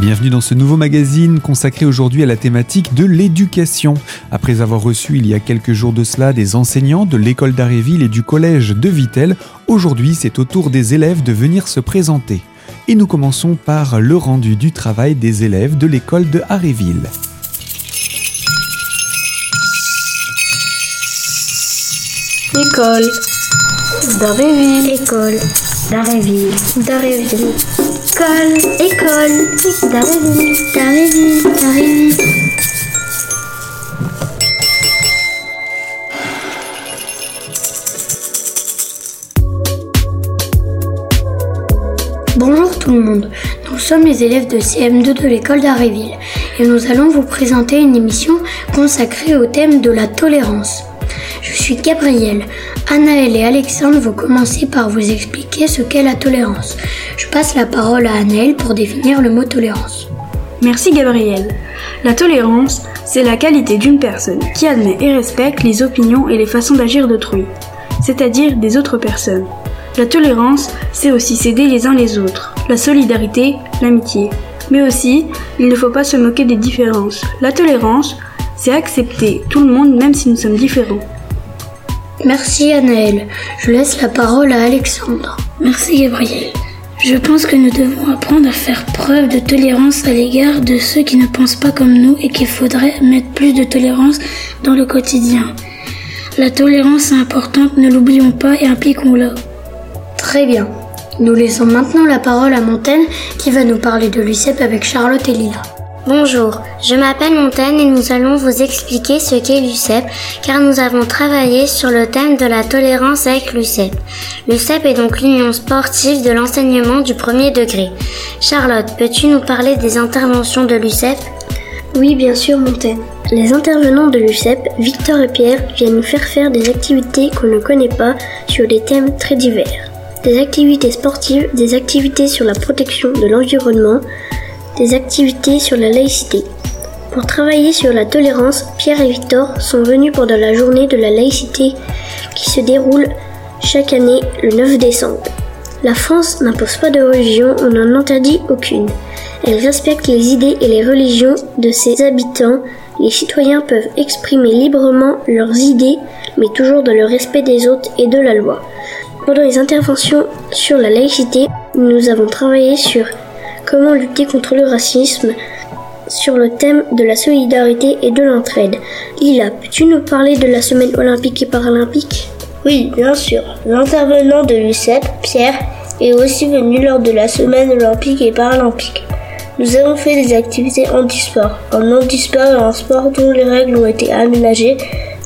Bienvenue dans ce nouveau magazine consacré aujourd'hui à la thématique de l'éducation. Après avoir reçu il y a quelques jours de cela des enseignants de l'école d'Aréville et du collège de Vittel, aujourd'hui c'est au tour des élèves de venir se présenter. Et nous commençons par le rendu du travail des élèves de l'école de Aréville. École d'Aréville. École d'Aréville. D'Aréville. École. École. D'Aréville. D'Aréville. Bonjour tout le monde, nous sommes les élèves de CM2 de l'école d'Aréville et nous allons vous présenter une émission consacrée au thème de la tolérance. Je suis Gabriel. Anaël et Alexandre vont commencer par vous expliquer ce qu'est la tolérance. Je passe la parole à Anaël pour définir le mot tolérance. Merci Gabriel. La tolérance, c'est la qualité d'une personne qui admet et respecte les opinions et les façons d'agir d'autrui, c'est-à-dire des autres personnes. La tolérance, c'est aussi s'aider les uns les autres, la solidarité, l'amitié. Mais aussi, il ne faut pas se moquer des différences. La tolérance, c'est accepter tout le monde même si nous sommes différents. Merci Anaël. Je laisse la parole à Alexandre. Merci Gabriel. Je pense que nous devons apprendre à faire preuve de tolérance à l'égard de ceux qui ne pensent pas comme nous et qu'il faudrait mettre plus de tolérance dans le quotidien. La tolérance est importante, ne l'oublions pas et impliquons-la. Très bien. Nous laissons maintenant la parole à Montaigne qui va nous parler de l'UCEP avec Charlotte et Lila. Bonjour, je m'appelle Montaigne et nous allons vous expliquer ce qu'est l'UCEP car nous avons travaillé sur le thème de la tolérance avec l'UCEP. L'UCEP est donc l'union sportive de l'enseignement du premier degré. Charlotte, peux-tu nous parler des interventions de l'UCEP? Oui, bien sûr, Montaigne. Les intervenants de l'UCEP, Victor et Pierre, viennent nous faire faire des activités qu'on ne connaît pas sur des thèmes très divers. Des activités sportives, des activités sur la protection de l'environnement, des activités sur la laïcité. Pour travailler sur la tolérance, Pierre et Victor sont venus pendant la journée de la laïcité qui se déroule chaque année le 9 décembre. La France n'impose pas de religion, on n'en interdit aucune. Elle respecte les idées et les religions de ses habitants. Les citoyens peuvent exprimer librement leurs idées, mais toujours dans le respect des autres et de la loi. Pendant les interventions sur la laïcité, nous avons travaillé sur comment lutter contre le racisme, sur le thème de la solidarité et de l'entraide. Lila, peux-tu nous parler de la semaine olympique et paralympique? Oui, bien sûr. L'intervenant de l'UCEP, Pierre, est aussi venu lors de la semaine olympique et paralympique. Nous avons fait des activités handisport. Un handisport est un sport dont les règles ont été aménagées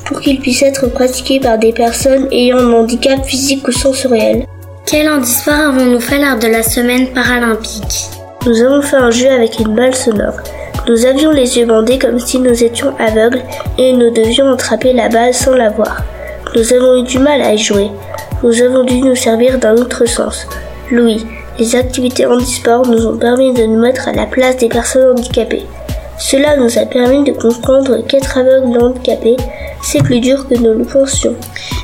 pour qu'il puisse être pratiqué par des personnes ayant un handicap physique ou sensoriel. Quel handisport avons-nous fait lors de la semaine paralympique? Nous avons fait un jeu avec une balle sonore. Nous avions les yeux bandés comme si nous étions aveugles et nous devions attraper la balle sans la voir. Nous avons eu du mal à y jouer. Nous avons dû nous servir d'un autre sens. Louis, les activités handisport nous ont permis de nous mettre à la place des personnes handicapées. Cela nous a permis de comprendre qu'être aveugle handicapé, c'est plus dur que nous le pensions.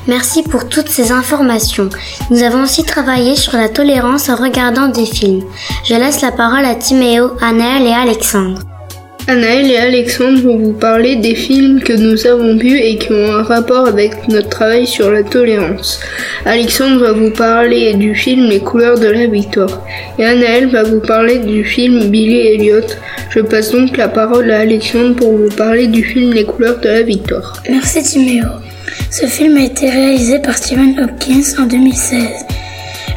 Merci pour toutes ces informations. Nous avons aussi travaillé sur la tolérance en regardant des films. Je laisse la parole à Timéo, Anaël et Alexandre. Anaël et Alexandre vont vous parler des films que nous avons vus et qui ont un rapport avec notre travail sur la tolérance. Alexandre va vous parler du film Les couleurs de la victoire et Anaël va vous parler du film Billy Elliot. Je passe donc la parole à Alexandre pour vous parler du film Les couleurs de la victoire. Merci Timéo. Ce film a été réalisé par Stephen Hopkins en 2016.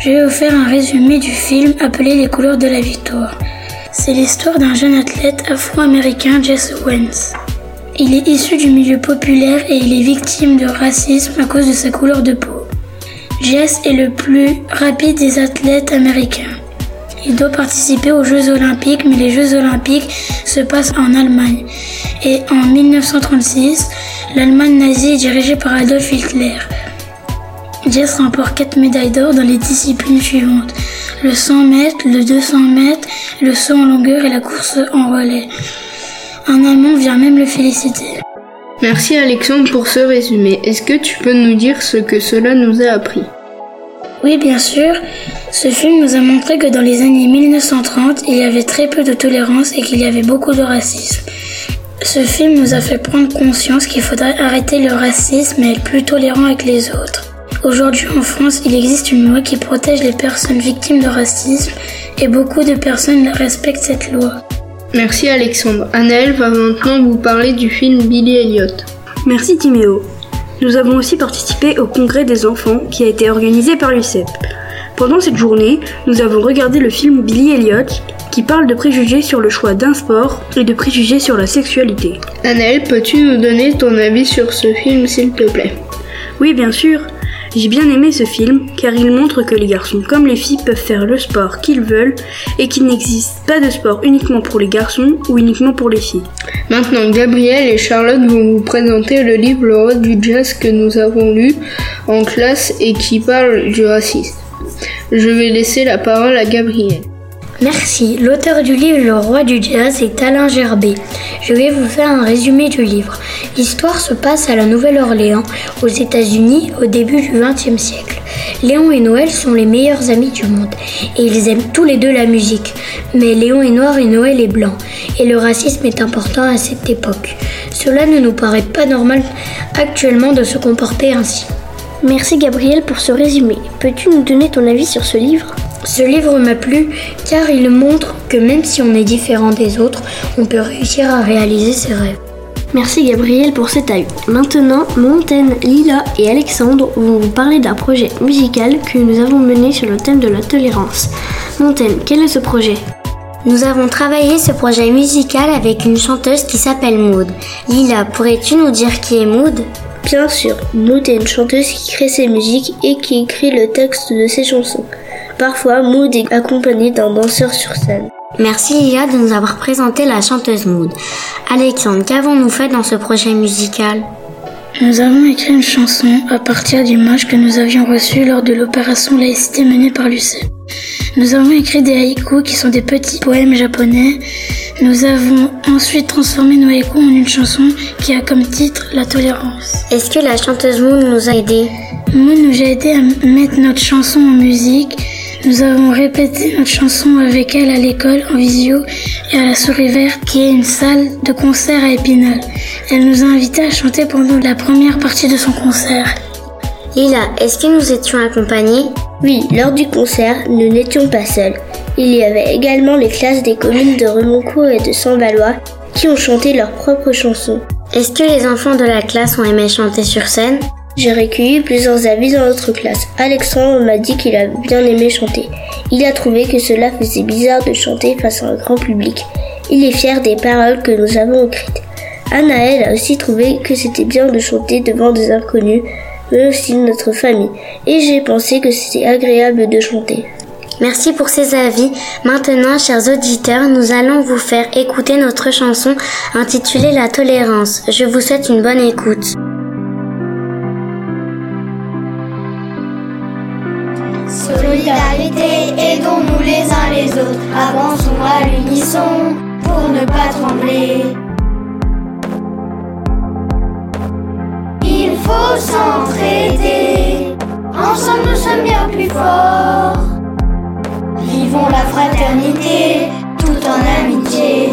Je vais vous faire un résumé du film appelé Les couleurs de la victoire. C'est l'histoire d'un jeune athlète afro-américain, Jesse Owens. Il est issu du milieu populaire et il est victime de racisme à cause de sa couleur de peau. Jess est le plus rapide des athlètes américains. Il doit participer aux Jeux olympiques, mais les Jeux olympiques se passent en Allemagne. Et en 1936, l'Allemagne nazie est dirigée par Adolf Hitler. Jess remporte 4 médailles d'or dans les disciplines suivantes. Le 100 mètres, le 200 mètres, le saut en longueur et la course en relais. Un Allemand vient même le féliciter. Merci Alexandre pour ce résumé. Est-ce que tu peux nous dire ce que cela nous a appris? Oui, bien sûr. Ce film nous a montré que dans les années 1930, il y avait très peu de tolérance et qu'il y avait beaucoup de racisme. Ce film nous a fait prendre conscience qu'il faudrait arrêter le racisme et être plus tolérant avec les autres. Aujourd'hui en France, il existe une loi qui protège les personnes victimes de racisme et beaucoup de personnes respectent cette loi. Merci Alexandre. Anaël va maintenant vous parler du film Billy Elliot. Merci Timéo. Nous avons aussi participé au congrès des enfants qui a été organisé par l'UCEP. Pendant cette journée, nous avons regardé le film Billy Elliot qui parle de préjugés sur le choix d'un sport et de préjugés sur la sexualité. Anaël, peux-tu nous donner ton avis sur ce film s'il te plaît? Oui, bien sûr. J'ai bien aimé ce film car il montre que les garçons comme les filles peuvent faire le sport qu'ils veulent et qu'il n'existe pas de sport uniquement pour les garçons ou uniquement pour les filles. Maintenant, Gabriel et Charlotte vont vous présenter le livre Le du jazz que nous avons lu en classe et qui parle du racisme. Je vais laisser la parole à Gabriel. Merci. L'auteur du livre Le roi du jazz est Alain Gerbet. Je vais vous faire un résumé du livre. L'histoire se passe à la Nouvelle-Orléans, aux États-Unis, au début du XXe siècle. Léon et Noël sont les meilleurs amis du monde et ils aiment tous les deux la musique. Mais Léon est noir et Noël est blanc et le racisme est important à cette époque. Cela ne nous paraît pas normal actuellement de se comporter ainsi. Merci Gabriel pour ce résumé. Peux-tu nous donner ton avis sur ce livre? Ce livre m'a plu car il montre que même si on est différent des autres, on peut réussir à réaliser ses rêves. Merci Gabriel pour cet avis. Maintenant, Montaigne, Lila et Alexandre vont vous parler d'un projet musical que nous avons mené sur le thème de la tolérance. Montaigne, quel est ce projet? Nous avons travaillé ce projet musical avec une chanteuse qui s'appelle Maud. Lila, pourrais-tu nous dire qui est Maud Bien sûr, Maud est une chanteuse qui crée ses musiques et qui écrit le texte de ses chansons. Parfois, Maud est accompagnée d'un danseur sur scène. Merci Lila de nous avoir présenté la chanteuse Maud. Alexandre, qu'avons-nous fait dans ce projet musical? Nous avons écrit une chanson à partir d'images que nous avions reçues lors de l'opération laïcité menée par l'UCE. Nous avons écrit des haïkus qui sont des petits poèmes japonais. Nous avons ensuite transformé nos haïkus en une chanson qui a comme titre La tolérance. Est-ce que la chanteuse Moon nous a aidés? Moon nous a aidé à mettre notre chanson en musique. Nous avons répété notre chanson avec elle à l'école en visio et à la Souris Verte qui est une salle de concert à Épinal. Elle nous a invités à chanter pendant la première partie de son concert. Lila, est-ce que nous étions accompagnés? Oui, lors du concert, nous n'étions pas seuls. Il y avait également les classes des communes de Remoncourt et de Saint-Valois qui ont chanté leurs propres chansons. Est-ce que les enfants de la classe ont aimé chanter sur scène? J'ai recueilli plusieurs avis dans notre classe. Alexandre m'a dit qu'il a bien aimé chanter. Il a trouvé que cela faisait bizarre de chanter face à un grand public. Il est fier des paroles que nous avons écrites. Anaël a aussi trouvé que c'était bien de chanter devant des inconnus, mais aussi notre famille. Et j'ai pensé que c'était agréable de chanter. Merci pour ces avis. Maintenant, chers auditeurs, nous allons vous faire écouter notre chanson intitulée La tolérance. Je vous souhaite une bonne écoute. Aidons-nous les uns les autres, avançons à l'unisson pour ne pas trembler. Il faut s'entraider, ensemble nous sommes bien plus forts. Vivons la fraternité tout en amitié.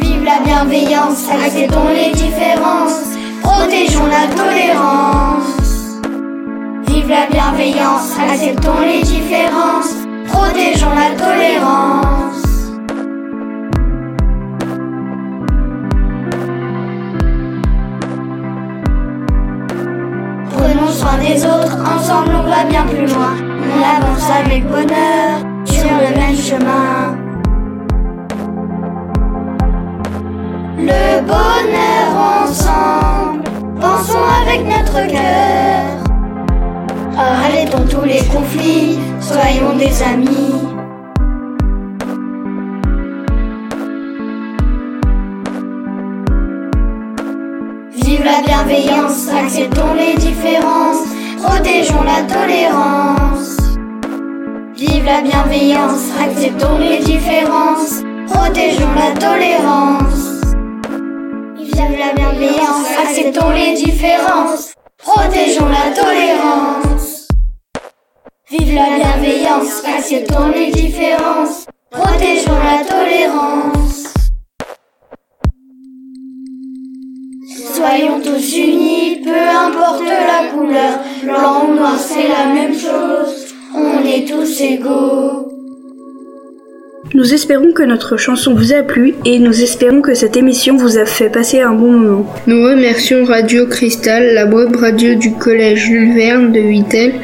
Vive la bienveillance, acceptons les différences, protégeons la tolérance. Vive la bienveillance, acceptons les différences, protégeons la tolérance. Prenons soin des autres, ensemble on va bien plus loin. On avance avec bonheur sur le même chemin. Notre. Arrêtons tous les conflits, soyons des amis. Vive la bienveillance, acceptons les différences, protégeons la tolérance. Vive la bienveillance, acceptons les différences, protégeons la tolérance. Vive la bienveillance, acceptons les différences. Protégeons la tolérance. Vive la bienveillance, acceptons les différences. Protégeons la tolérance. Soyons tous unis, peu importe la couleur, blanc ou noir, c'est la même chose. On est tous égaux. Nous espérons que notre chanson vous a plu et nous espérons que cette émission vous a fait passer un bon moment. Nous remercions Radio Cristal, la web radio du collège Jules Verne de Vittel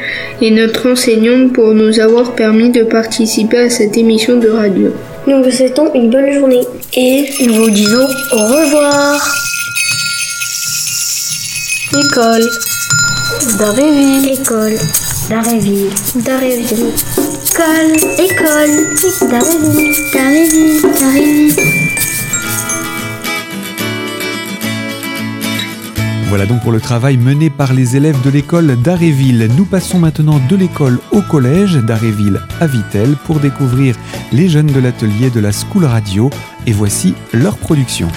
et notre enseignante pour nous avoir permis de participer à cette émission de radio. Nous vous souhaitons une bonne journée et nous vous disons au revoir. École d'Aréville. École d'Aréville. D'Aréville. École, école. Voilà donc pour le travail mené par les élèves de l'école d'Aréville. Nous passons maintenant de l'école au collège d'Aréville à Vittel pour découvrir les jeunes de l'atelier de la School Radio et voici leur production.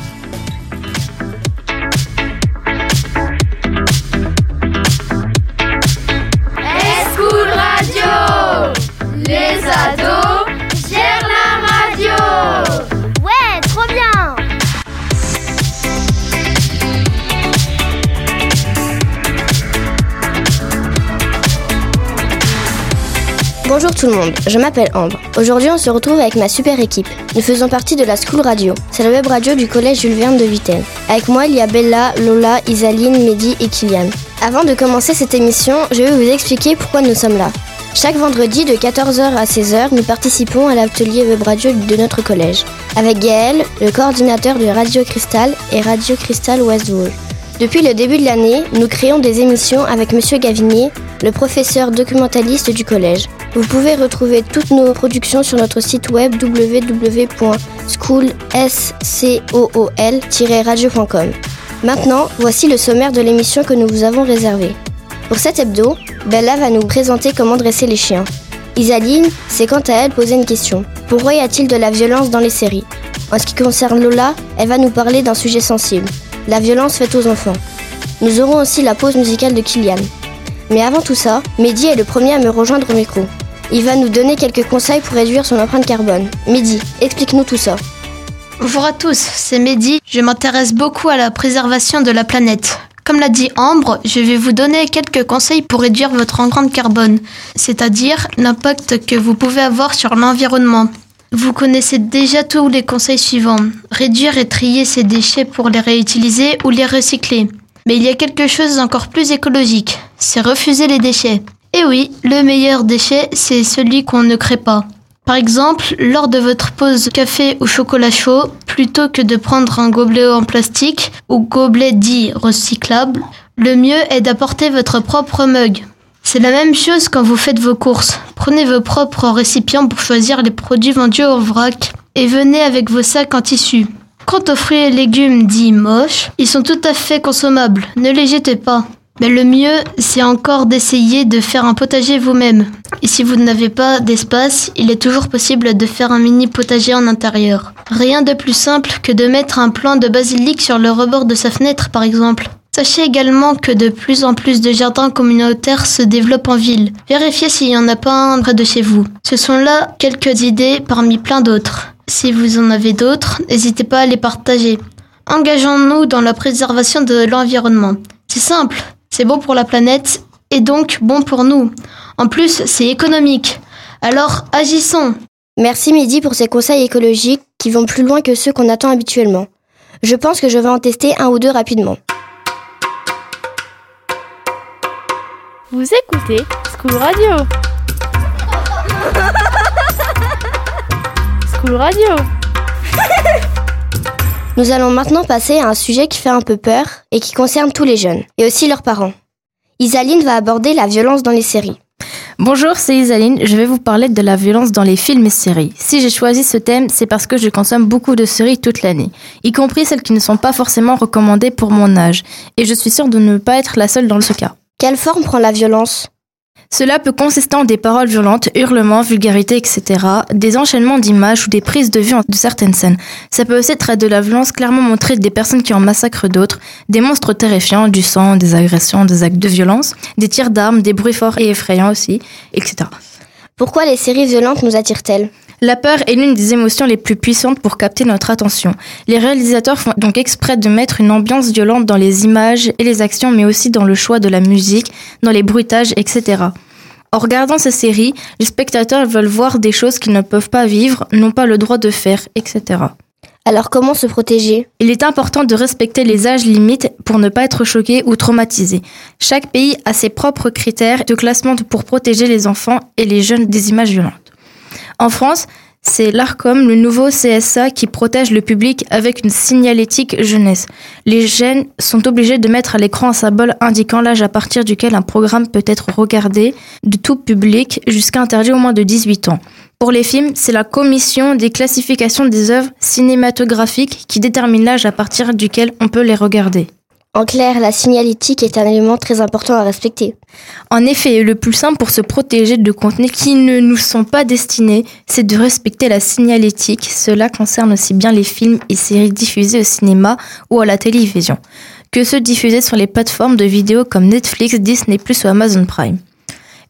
Tout le monde, je m'appelle Ambre. Aujourd'hui, on se retrouve avec ma super équipe. Nous faisons partie de la School Radio. C'est la web radio du collège Jules Verne de Vittel. Avec moi, il y a Bella, Lola, Isaline, Mehdi et Kylian. Avant de commencer cette émission, je vais vous expliquer pourquoi nous sommes là. Chaque vendredi de 14h à 16h, nous participons à l'atelier web radio de notre collège. Avec Gaël, le coordinateur de Radio Cristal et Radio Cristal Westwood. Depuis le début de l'année, nous créons des émissions avec Monsieur Gavinier, le professeur documentaliste du collège. Vous pouvez retrouver toutes nos productions sur notre site web www.school-radio.com. Maintenant, voici le sommaire de l'émission que nous vous avons réservé. Pour cet hebdo, Bella va nous présenter comment dresser les chiens. Isaline, c'est quant à elle poser une question. Pourquoi y a-t-il de la violence dans les séries? En ce qui concerne Lola, elle va nous parler d'un sujet sensible, la violence faite aux enfants. Nous aurons aussi la pause musicale de Kylian. Mais avant tout ça, Mehdi est le premier à me rejoindre au micro. Il va nous donner quelques conseils pour réduire son empreinte carbone. Mehdi, explique-nous tout ça. Bonjour à tous, c'est Mehdi. Je m'intéresse beaucoup à la préservation de la planète. Comme l'a dit Ambre, je vais vous donner quelques conseils pour réduire votre empreinte carbone, c'est-à-dire l'impact que vous pouvez avoir sur l'environnement. Vous connaissez déjà tous les conseils suivants. Réduire et trier ces déchets pour les réutiliser ou les recycler. Mais il y a quelque chose d'encore plus écologique, c'est refuser les déchets. Et oui, le meilleur déchet, c'est celui qu'on ne crée pas. Par exemple, lors de votre pause café ou chocolat chaud, plutôt que de prendre un gobelet en plastique ou gobelet dit recyclable, le mieux est d'apporter votre propre mug. C'est la même chose quand vous faites vos courses. Prenez vos propres récipients pour choisir les produits vendus en vrac et venez avec vos sacs en tissu. Quant aux fruits et légumes dits moches, ils sont tout à fait consommables, ne les jetez pas. Mais le mieux, c'est encore d'essayer de faire un potager vous-même. Et si vous n'avez pas d'espace, il est toujours possible de faire un mini potager en intérieur. Rien de plus simple que de mettre un plant de basilic sur le rebord de sa fenêtre, par exemple. Sachez également que de plus en plus de jardins communautaires se développent en ville. Vérifiez s'il n'y en a pas un près de chez vous. Ce sont là quelques idées parmi plein d'autres. Si vous en avez d'autres, n'hésitez pas à les partager. Engageons-nous dans la préservation de l'environnement. C'est simple, c'est bon pour la planète et donc bon pour nous. En plus, c'est économique. Alors agissons. Merci Mehdi pour ces conseils écologiques qui vont plus loin que ceux qu'on attend habituellement. Je pense que je vais en tester un ou deux rapidement. Vous écoutez School Radio. School Radio. Nous allons maintenant passer à un sujet qui fait un peu peur et qui concerne tous les jeunes, et aussi leurs parents. Isaline va aborder la violence dans les séries. Bonjour, c'est Isaline. Je vais vous parler de la violence dans les films et séries. Si j'ai choisi ce thème, c'est parce que je consomme beaucoup de séries toute l'année, y compris celles qui ne sont pas forcément recommandées pour mon âge. Et je suis sûre de ne pas être la seule dans ce cas. Quelle forme prend la violence? Cela peut consister en des paroles violentes, hurlements, vulgarités, etc., des enchaînements d'images ou des prises de vue de certaines scènes. Ça peut aussi être de la violence clairement montrée des personnes qui en massacrent d'autres, des monstres terrifiants, du sang, des agressions, des actes de violence, des tirs d'armes, des bruits forts et effrayants aussi, etc. Pourquoi les séries violentes nous attirent-elles? La peur est l'une des émotions les plus puissantes pour capter notre attention. Les réalisateurs font donc exprès de mettre une ambiance violente dans les images et les actions, mais aussi dans le choix de la musique, dans les bruitages, etc. En regardant ces séries, les spectateurs veulent voir des choses qu'ils ne peuvent pas vivre, n'ont pas le droit de faire, etc. Alors comment se protéger? Il est important de respecter les âges limites pour ne pas être choqué ou traumatisé. Chaque pays a ses propres critères de classement pour protéger les enfants et les jeunes des images violentes. En France, c'est l'ARCOM, le nouveau CSA, qui protège le public avec une signalétique jeunesse. Les jeunes sont obligés de mettre à l'écran un symbole indiquant l'âge à partir duquel un programme peut être regardé de tout public jusqu'à interdit au moins de 18 ans. Pour les films, c'est la commission des classifications des œuvres cinématographiques qui détermine l'âge à partir duquel on peut les regarder. En clair, la signalétique est un élément très important à respecter. En effet, le plus simple pour se protéger de contenus qui ne nous sont pas destinés, c'est de respecter la signalétique. Cela concerne aussi bien les films et séries diffusés au cinéma ou à la télévision, que ceux diffusés sur les plateformes de vidéos comme Netflix, Disney ⁇ ou Amazon Prime.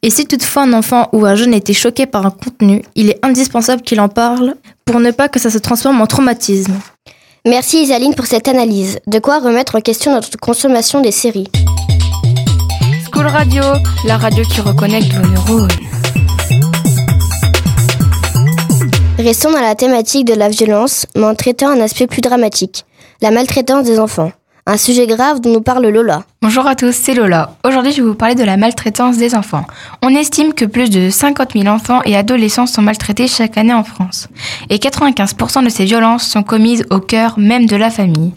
Et si toutefois un enfant ou un jeune a été choqué par un contenu, il est indispensable qu'il en parle pour ne pas que ça se transforme en traumatisme. Merci Isaline pour cette analyse. De quoi remettre en question notre consommation des séries. School Radio, la radio qui reconnecte vos neurones. Restons dans la thématique de la violence, mais en traitant un aspect plus dramatique, la maltraitance des enfants. Un sujet grave dont nous parle Lola. Bonjour à tous, c'est Lola. Aujourd'hui, je vais vous parler de la maltraitance des enfants. On estime que plus de 50 000 enfants et adolescents sont maltraités chaque année en France. Et 95% de ces violences sont commises au cœur même de la famille.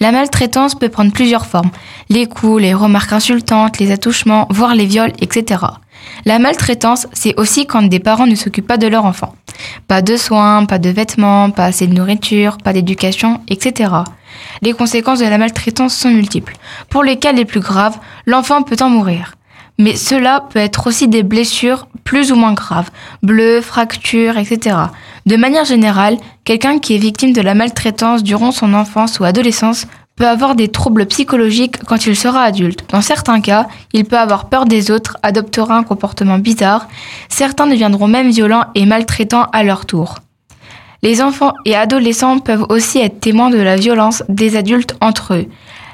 La maltraitance peut prendre plusieurs formes. Les coups, les remarques insultantes, les attouchements, voire les viols, etc. La maltraitance, c'est aussi quand des parents ne s'occupent pas de leur enfant. Pas de soins, pas de vêtements, pas assez de nourriture, pas d'éducation, etc. Les conséquences de la maltraitance sont multiples. Pour les cas les plus graves, l'enfant peut en mourir. Mais cela peut être aussi des blessures plus ou moins graves, bleus, fractures, etc. De manière générale, quelqu'un qui est victime de la maltraitance durant son enfance ou adolescence peut avoir des troubles psychologiques quand il sera adulte. Dans certains cas, il peut avoir peur des autres, adoptera un comportement bizarre. Certains deviendront même violents et maltraitants à leur tour. Les enfants et adolescents peuvent aussi être témoins de la violence des adultes entre eux.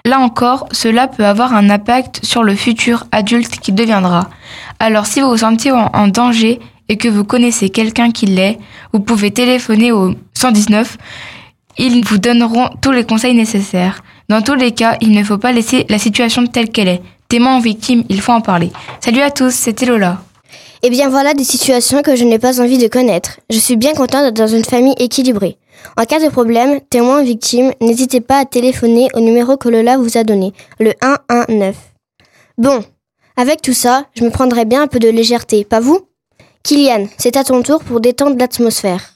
Là encore, cela peut avoir un impact sur le futur adulte qui deviendra. Alors si vous vous sentez en, danger et que vous connaissez quelqu'un qui l'est, vous pouvez téléphoner au 119. Ils vous donneront tous les conseils nécessaires. Dans tous les cas, il ne faut pas laisser la situation telle qu'elle est. Témoins ou victimes, il faut en parler. Salut à tous, c'était Lola. Eh bien voilà des situations que je n'ai pas envie de connaître. Je suis bien contente d'être dans une famille équilibrée. En cas de problème, témoin ou victime, n'hésitez pas à téléphoner au numéro que Lola vous a donné, le 119. Bon, avec tout ça, je me prendrais bien un peu de légèreté, pas vous? Kylian, c'est à ton tour pour détendre l'atmosphère.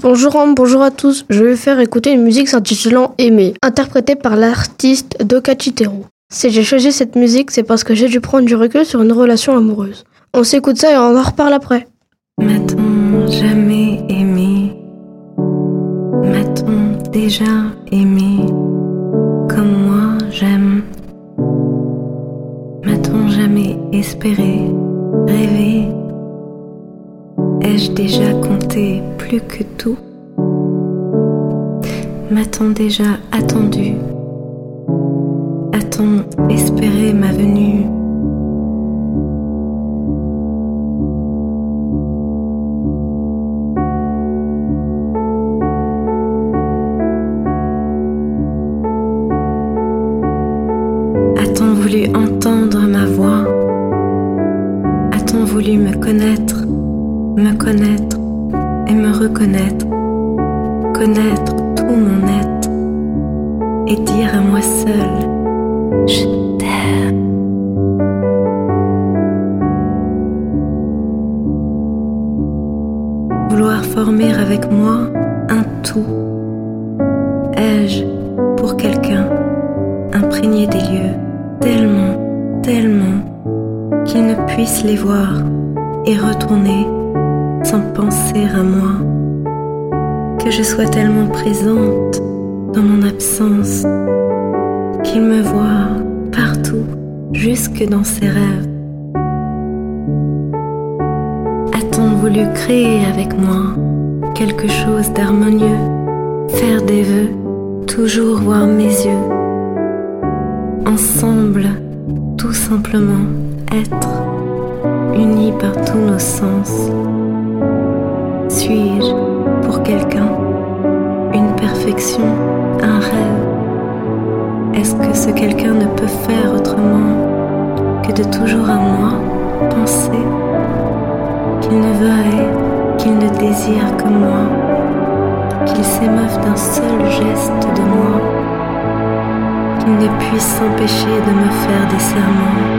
Bonjour bonjour à tous. Je vais faire écouter une musique s'intitulant Aimer, interprétée par l'artiste Dokachitero. Si j'ai choisi cette musique, c'est parce que j'ai dû prendre du recul sur une relation amoureuse. On s'écoute ça et on en reparle après. M'a-t-on jamais aimé? M'a-t-on déjà aimé? Comme moi j'aime. M'a-t-on jamais espéré, rêvé? Ai-je déjà compté plus que tout? M'a-t-on déjà attendu? A-t-on espéré ma venue? Sans penser à moi, que je sois tellement présente dans mon absence qu'ils me voient partout, jusque dans ses rêves. A-t-on voulu créer avec moi quelque chose d'harmonieux, faire des vœux, toujours voir mes yeux, ensemble, tout simplement être, unis par tous nos sens? Suis-je pour quelqu'un. Une perfection, un rêve. Est-ce que ce quelqu'un ne peut faire autrement que de toujours à moi penser qu'il ne veuille, qu'il ne désire que moi, qu'il s'émeuve d'un seul geste de moi, qu'il ne puisse s'empêcher de me faire des serments?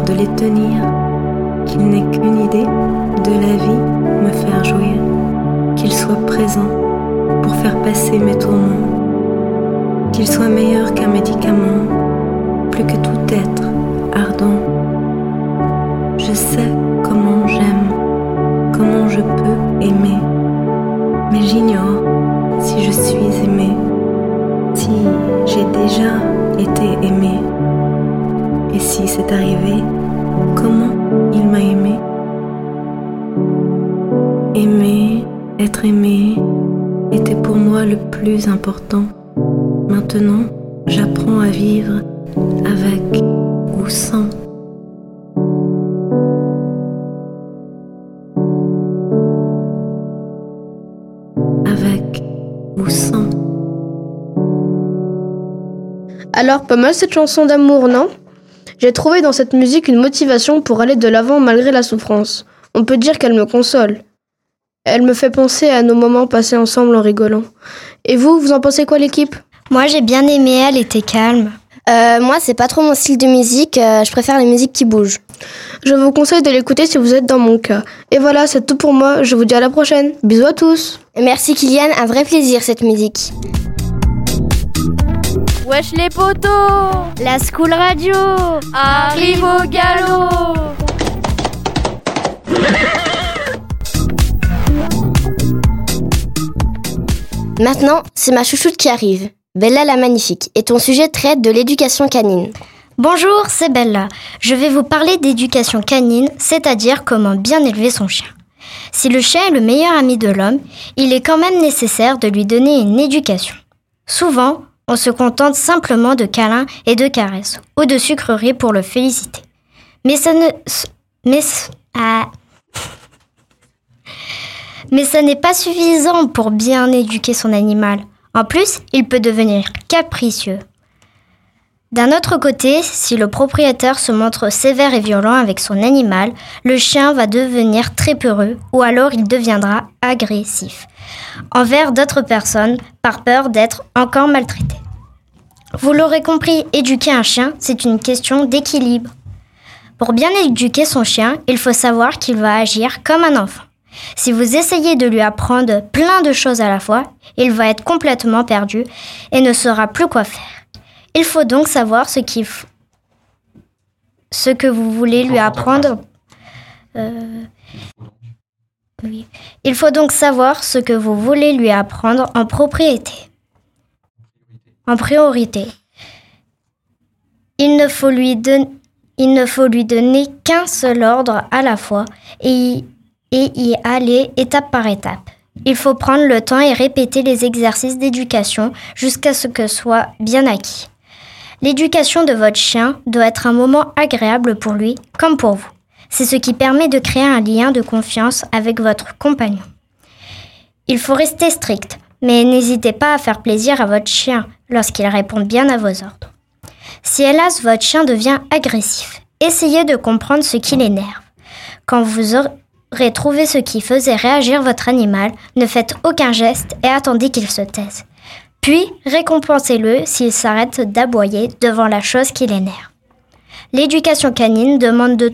De les tenir, qu'il n'ait qu'une idée de la vie me faire jouir, qu'il soit présent pour faire passer mes tourments, qu'il soit meilleur qu'un médicament, plus que tout être ardent. Je sais comment j'aime, comment je peux aimer, mais j'ignore si je suis aimée, si j'ai déjà été aimée. Et si c'est arrivé, comment il m'a aimé? Aimer, être aimé, était pour moi le plus important. Maintenant, j'apprends à vivre avec ou sans. Avec ou sans. Alors, pas mal cette chanson d'amour, non? J'ai trouvé dans cette musique une motivation pour aller de l'avant malgré la souffrance. On peut dire qu'elle me console. Elle me fait penser à nos moments passés ensemble en rigolant. Et vous, vous en pensez quoi l'équipe? Moi j'ai bien aimé, elle était calme. Euh, moi c'est pas trop mon style de musique, euh, je préfère les musiques qui bougent. Je vous conseille de l'écouter si vous êtes dans mon cas. Et voilà, c'est tout pour moi, je vous dis à la prochaine. Bisous à tous. Merci Kylian, un vrai plaisir cette musique. Wesh les potos La School Radio Arrive au galop Maintenant, c'est ma chouchoute qui arrive. Bella la magnifique. Et ton sujet traite de l'éducation canine. Bonjour, c'est Bella. Je vais vous parler d'éducation canine, c'est-à-dire comment bien élever son chien. Si le chien est le meilleur ami de l'homme, il est quand même nécessaire de lui donner une éducation. Souvent, on se contente simplement de câlins et de caresses, ou de sucreries pour le féliciter. Mais ça ne... Mais... Ah. Mais ça n'est pas suffisant pour bien éduquer son animal. En plus, il peut devenir capricieux. D'un autre côté, si le propriétaire se montre sévère et violent avec son animal, le chien va devenir très peureux ou alors il deviendra agressif envers d'autres personnes par peur d'être encore maltraité. Vous l'aurez compris, éduquer un chien, c'est une question d'équilibre. Pour bien éduquer son chien, il faut savoir qu'il va agir comme un enfant. Si vous essayez de lui apprendre plein de choses à la fois, il va être complètement perdu et ne saura plus quoi faire. Il faut donc savoir ce, ce que vous voulez lui apprendre. Euh, oui. Il faut donc savoir ce que vous voulez lui apprendre en propriété. En priorité. Il ne faut lui, il ne faut lui donner qu'un seul ordre à la fois et, et y aller étape par étape. Il faut prendre le temps et répéter les exercices d'éducation jusqu'à ce que soit bien acquis. L'éducation de votre chien doit être un moment agréable pour lui comme pour vous. C'est ce qui permet de créer un lien de confiance avec votre compagnon. Il faut rester strict, mais n'hésitez pas à faire plaisir à votre chien lorsqu'il répond bien à vos ordres. Si hélas votre chien devient agressif, essayez de comprendre ce qui l'énerve. Quand vous aurez trouvé ce qui faisait réagir votre animal, ne faites aucun geste et attendez qu'il se taise. Puis récompensez-le s'il s'arrête d'aboyer devant la chose qui l'énerve. L'éducation canine demande de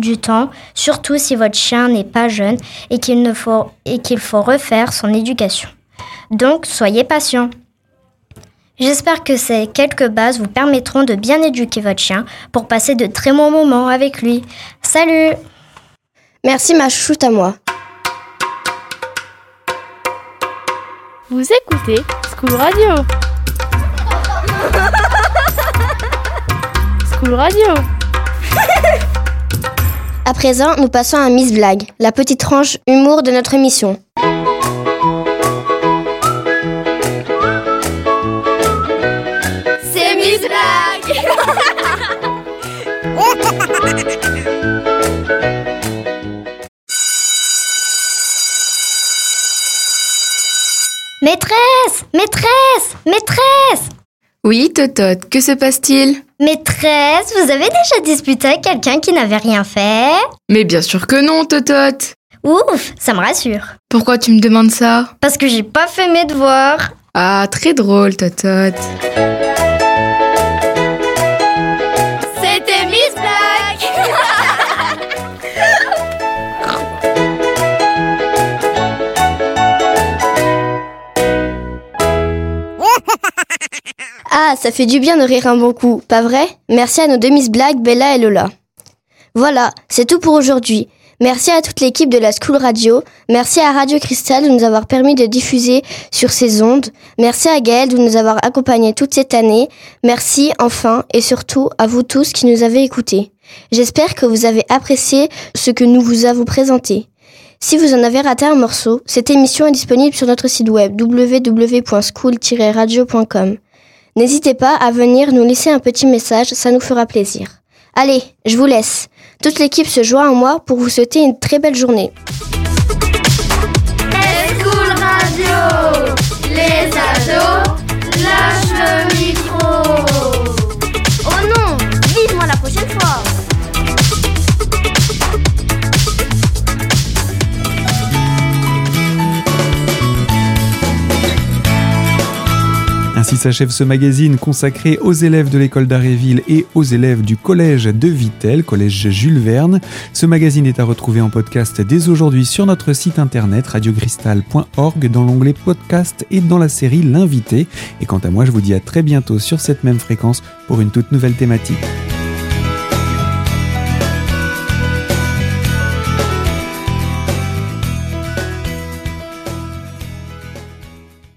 du temps, surtout si votre chien n'est pas jeune et qu'il ne faut et qu'il faut refaire son éducation. Donc, soyez patient. J'espère que ces quelques bases vous permettront de bien éduquer votre chien pour passer de très bons moments avec lui. Salut Merci ma chouchoute à moi. Vous écoutez School Radio. School Radio. À présent, nous passons à Miss Blague, la petite tranche humour de notre émission. Maîtresse Maîtresse Maîtresse Oui, Totote, que se passe-t-il? Maîtresse, vous avez déjà disputé avec quelqu'un qui n'avait rien fait? Mais bien sûr que non, Totote Ouf, ça me rassure. Pourquoi tu me demandes ça? Parce que j'ai pas fait mes devoirs. Ah, très drôle, Totote. Ah, ça fait du bien de rire un bon coup, pas vrai? Merci à nos deux Miss Blague, Bella et Lola. Voilà, c'est tout pour aujourd'hui. Merci à toute l'équipe de la School Radio. Merci à Radio Cristal de nous avoir permis de diffuser sur ces ondes. Merci à Gaël de nous avoir accompagnés toute cette année. Merci enfin et surtout à vous tous qui nous avez écoutés. J'espère que vous avez apprécié ce que nous vous avons présenté. Si vous en avez raté un morceau, cette émission est disponible sur notre site web www.school-radio.com. N'hésitez pas à venir nous laisser un petit message, ça nous fera plaisir. Allez, je vous laisse. Toute l'équipe se joint à moi pour vous souhaiter une très belle journée. S'achève ce magazine consacré aux élèves de l'école d'Aréville et aux élèves du collège de Vitel, collège Jules Verne. Ce magazine est à retrouver en podcast dès aujourd'hui sur notre site internet radiocristal.org dans l'onglet podcast et dans la série L'invité. Et quant à moi, je vous dis à très bientôt sur cette même fréquence pour une toute nouvelle thématique.